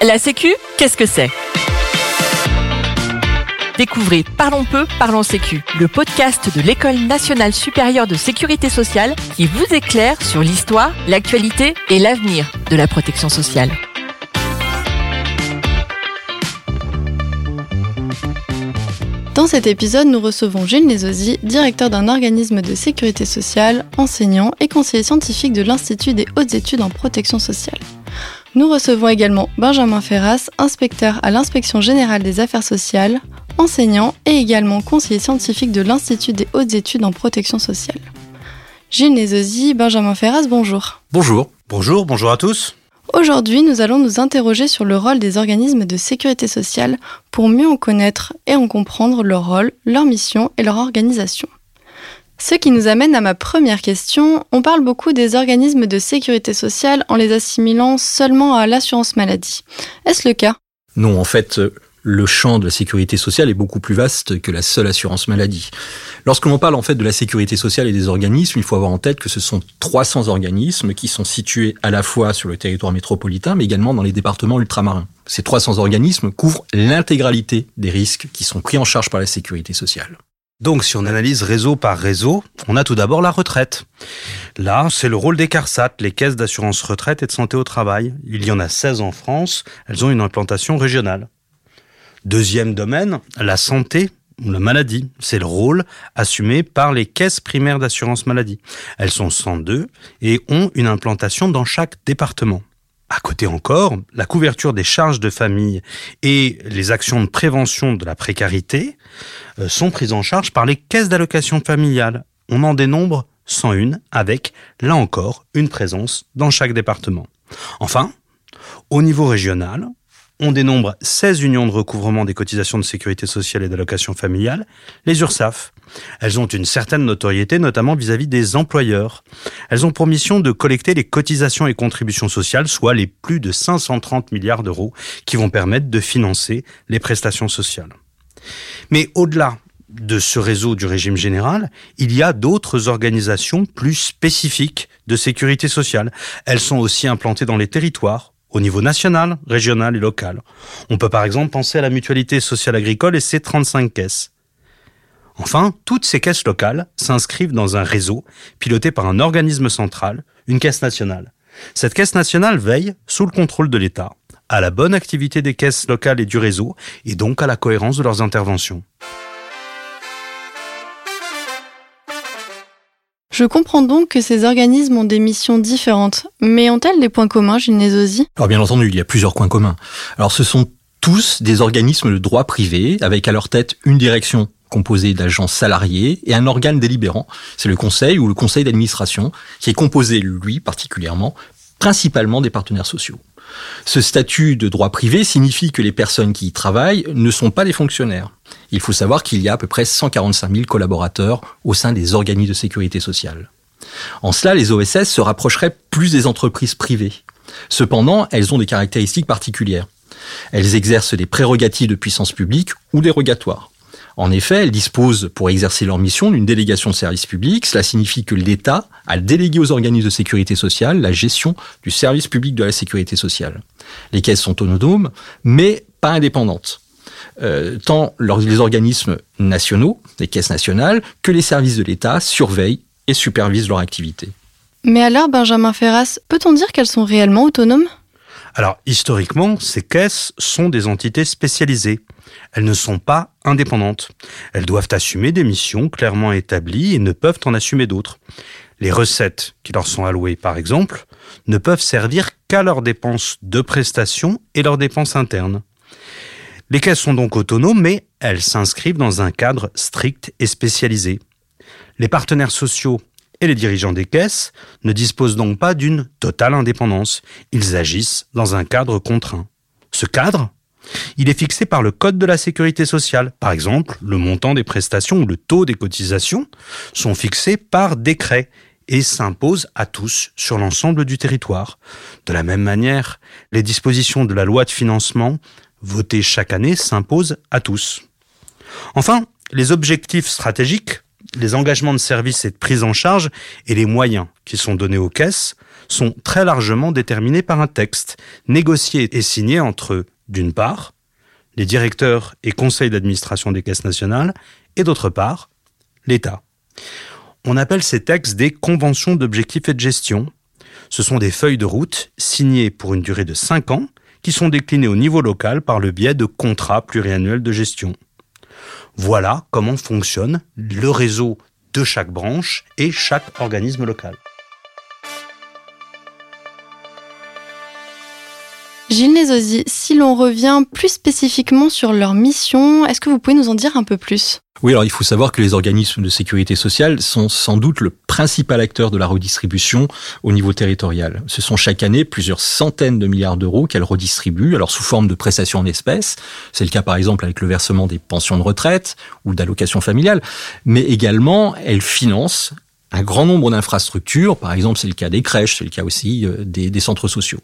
La Sécu, qu'est-ce que c'est? Découvrez Parlons peu, parlons Sécu, le podcast de l'École nationale supérieure de sécurité sociale qui vous éclaire sur l'histoire, l'actualité et l'avenir de la protection sociale. Dans cet épisode, nous recevons Gilles Nézosi, directeur d'un organisme de sécurité sociale, enseignant et conseiller scientifique de l'Institut des hautes études en protection sociale. Nous recevons également Benjamin Ferras, inspecteur à l'inspection générale des affaires sociales, enseignant et également conseiller scientifique de l'Institut des hautes études en protection sociale. Gilles Nézosi, Benjamin Ferras, bonjour. Bonjour. Bonjour, bonjour à tous. Aujourd'hui, nous allons nous interroger sur le rôle des organismes de sécurité sociale pour mieux en connaître et en comprendre leur rôle, leur mission et leur organisation. Ce qui nous amène à ma première question. On parle beaucoup des organismes de sécurité sociale en les assimilant seulement à l'assurance maladie. Est-ce le cas? Non, en fait, le champ de la sécurité sociale est beaucoup plus vaste que la seule assurance maladie. Lorsque l'on parle en fait de la sécurité sociale et des organismes, il faut avoir en tête que ce sont 300 organismes qui sont situés à la fois sur le territoire métropolitain, mais également dans les départements ultramarins. Ces 300 organismes couvrent l'intégralité des risques qui sont pris en charge par la sécurité sociale. Donc, si on analyse réseau par réseau, on a tout d'abord la retraite. Là, c'est le rôle des CARSAT, les caisses d'assurance retraite et de santé au travail. Il y en a 16 en France. Elles ont une implantation régionale. Deuxième domaine, la santé ou la maladie. C'est le rôle assumé par les caisses primaires d'assurance maladie. Elles sont 102 et ont une implantation dans chaque département. À côté encore, la couverture des charges de famille et les actions de prévention de la précarité euh, sont prises en charge par les caisses d'allocation familiale. On en dénombre 101 avec, là encore, une présence dans chaque département. Enfin, au niveau régional, on dénombre 16 unions de recouvrement des cotisations de sécurité sociale et d'allocation familiale, les URSAF. Elles ont une certaine notoriété, notamment vis-à-vis des employeurs. Elles ont pour mission de collecter les cotisations et contributions sociales, soit les plus de 530 milliards d'euros qui vont permettre de financer les prestations sociales. Mais au-delà de ce réseau du régime général, il y a d'autres organisations plus spécifiques de sécurité sociale. Elles sont aussi implantées dans les territoires, au niveau national, régional et local. On peut par exemple penser à la mutualité sociale agricole et ses 35 caisses. Enfin, toutes ces caisses locales s'inscrivent dans un réseau piloté par un organisme central, une caisse nationale. Cette caisse nationale veille, sous le contrôle de l'État, à la bonne activité des caisses locales et du réseau, et donc à la cohérence de leurs interventions. Je comprends donc que ces organismes ont des missions différentes, mais ont-elles des points communs, Gilles Alors bien entendu, il y a plusieurs points communs. Alors ce sont tous des organismes de droit privé, avec à leur tête une direction composée d'agents salariés et un organe délibérant, c'est le conseil ou le conseil d'administration, qui est composé, lui particulièrement, principalement des partenaires sociaux. Ce statut de droit privé signifie que les personnes qui y travaillent ne sont pas des fonctionnaires. Il faut savoir qu'il y a à peu près 145 000 collaborateurs au sein des organismes de sécurité sociale. En cela, les OSS se rapprocheraient plus des entreprises privées. Cependant, elles ont des caractéristiques particulières. Elles exercent des prérogatives de puissance publique ou dérogatoires. En effet, elles disposent, pour exercer leur mission, d'une délégation de service public. Cela signifie que l'État a délégué aux organismes de sécurité sociale la gestion du service public de la sécurité sociale. Les caisses sont autonomes, mais pas indépendantes. Euh, tant les organismes nationaux, les caisses nationales, que les services de l'État surveillent et supervisent leur activité. Mais alors, Benjamin Ferras, peut-on dire qu'elles sont réellement autonomes? Alors, historiquement, ces caisses sont des entités spécialisées. Elles ne sont pas indépendantes. Elles doivent assumer des missions clairement établies et ne peuvent en assumer d'autres. Les recettes qui leur sont allouées, par exemple, ne peuvent servir qu'à leurs dépenses de prestations et leurs dépenses internes. Les caisses sont donc autonomes, mais elles s'inscrivent dans un cadre strict et spécialisé. Les partenaires sociaux et les dirigeants des caisses ne disposent donc pas d'une totale indépendance. Ils agissent dans un cadre contraint. Ce cadre, il est fixé par le Code de la sécurité sociale. Par exemple, le montant des prestations ou le taux des cotisations sont fixés par décret et s'imposent à tous sur l'ensemble du territoire. De la même manière, les dispositions de la loi de financement votées chaque année s'imposent à tous. Enfin, les objectifs stratégiques les engagements de service et de prise en charge et les moyens qui sont donnés aux caisses sont très largement déterminés par un texte, négocié et signé entre, d'une part, les directeurs et conseils d'administration des caisses nationales, et d'autre part, l'État. On appelle ces textes des conventions d'objectifs et de gestion. Ce sont des feuilles de route signées pour une durée de 5 ans qui sont déclinées au niveau local par le biais de contrats pluriannuels de gestion. Voilà comment fonctionne le réseau de chaque branche et chaque organisme local. Gilles Nézosi, si l'on revient plus spécifiquement sur leur mission, est-ce que vous pouvez nous en dire un peu plus? Oui, alors il faut savoir que les organismes de sécurité sociale sont sans doute le principal acteur de la redistribution au niveau territorial. Ce sont chaque année plusieurs centaines de milliards d'euros qu'elles redistribuent, alors sous forme de prestations en espèces. C'est le cas par exemple avec le versement des pensions de retraite ou d'allocations familiales, mais également elles financent un grand nombre d'infrastructures, par exemple c'est le cas des crèches, c'est le cas aussi euh, des, centres sociaux.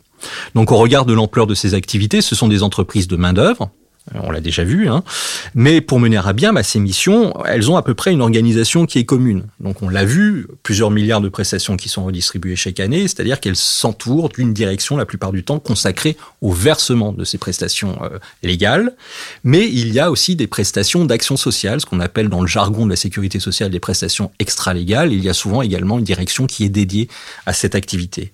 Donc au regard de l'ampleur de ces activités, ce sont des entreprises de main-d'œuvre, on l'a déjà vu, hein. mais pour mener à bien bah, ces missions, elles ont à peu près une organisation qui est commune. Donc on l'a vu, plusieurs milliards de prestations qui sont redistribuées chaque année, c'est-à-dire qu'elles s'entourent d'une direction la plupart du temps consacrée au versement de ces prestations euh, légales, mais il y a aussi des prestations d'action sociale, ce qu'on appelle dans le jargon de la sécurité sociale des prestations extra-légales. Il y a souvent également une direction qui est dédiée à cette activité.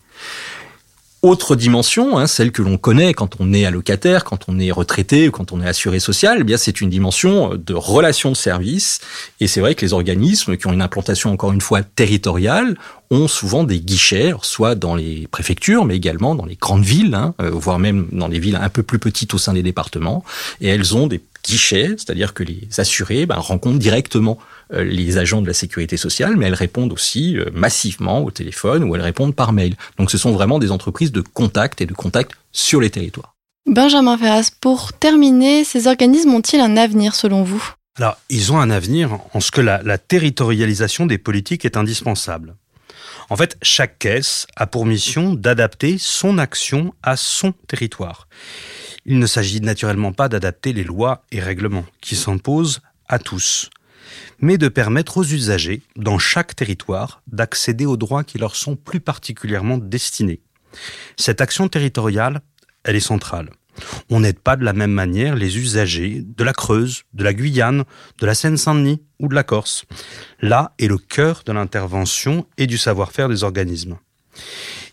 Autre dimension, hein, celle que l'on connaît quand on est allocataire, quand on est retraité quand on est assuré social, eh bien c'est une dimension de relation de service. Et c'est vrai que les organismes qui ont une implantation encore une fois territoriale ont souvent des guichets, soit dans les préfectures, mais également dans les grandes villes, hein, euh, voire même dans les villes un peu plus petites au sein des départements. Et elles ont des guichets, c'est-à-dire que les assurés ben, rencontrent directement euh, les agents de la sécurité sociale, mais elles répondent aussi euh, massivement au téléphone ou elles répondent par mail. Donc ce sont vraiment des entreprises de contact et de contact sur les territoires. Benjamin Ferras, pour terminer, ces organismes ont-ils un avenir selon vous? Alors, ils ont un avenir en ce que la, la territorialisation des politiques est indispensable. En fait, chaque caisse a pour mission d'adapter son action à son territoire. Il ne s'agit naturellement pas d'adapter les lois et règlements qui s'imposent à tous mais de permettre aux usagers, dans chaque territoire, d'accéder aux droits qui leur sont plus particulièrement destinés. Cette action territoriale, elle est centrale. On n'aide pas de la même manière les usagers de la Creuse, de la Guyane, de la Seine-Saint-Denis ou de la Corse. Là est le cœur de l'intervention et du savoir-faire des organismes.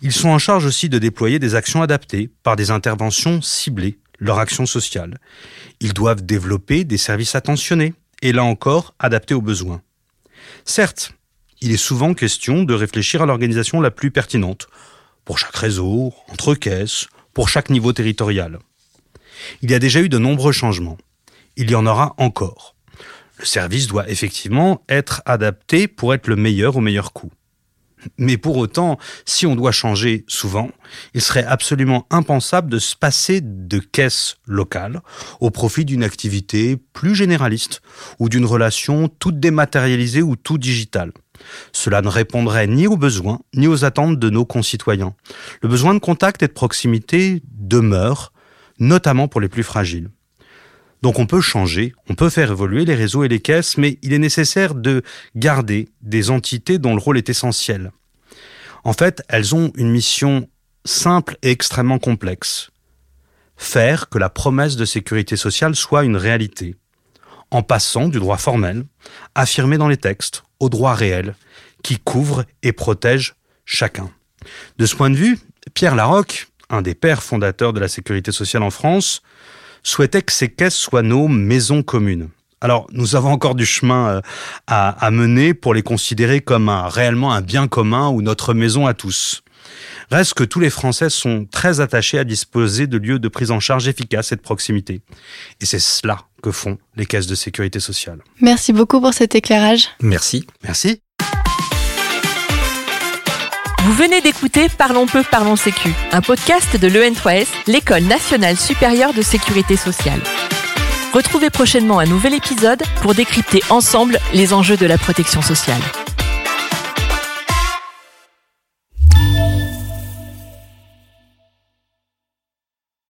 Ils sont en charge aussi de déployer des actions adaptées par des interventions ciblées, leur action sociale. Ils doivent développer des services attentionnés, et là encore adapté aux besoins. Certes, il est souvent question de réfléchir à l'organisation la plus pertinente, pour chaque réseau, entre caisses, pour chaque niveau territorial. Il y a déjà eu de nombreux changements. Il y en aura encore. Le service doit effectivement être adapté pour être le meilleur au meilleur coût. Mais pour autant, si on doit changer souvent, il serait absolument impensable de se passer de caisse locale au profit d'une activité plus généraliste ou d'une relation toute dématérialisée ou tout digitale. Cela ne répondrait ni aux besoins ni aux attentes de nos concitoyens. Le besoin de contact et de proximité demeure, notamment pour les plus fragiles. Donc on peut changer, on peut faire évoluer les réseaux et les caisses, mais il est nécessaire de garder des entités dont le rôle est essentiel. En fait, elles ont une mission simple et extrêmement complexe. Faire que la promesse de sécurité sociale soit une réalité, en passant du droit formel, affirmé dans les textes, au droit réel, qui couvre et protège chacun. De ce point de vue, Pierre Larocque, un des pères fondateurs de la sécurité sociale en France, souhaitait que ces caisses soient nos maisons communes. Alors, nous avons encore du chemin euh, à, mener pour les considérer comme un, réellement un bien commun ou notre maison à tous. Reste que tous les Français sont très attachés à disposer de lieux de prise en charge efficaces et de proximité. Et c'est cela que font les caisses de sécurité sociale. Merci beaucoup pour cet éclairage. Merci. Merci. Vous venez d'écouter Parlons peu, parlons sécu, un podcast de l'EN3S, l'École nationale supérieure de sécurité sociale. Retrouvez prochainement un nouvel épisode pour décrypter ensemble les enjeux de la protection sociale.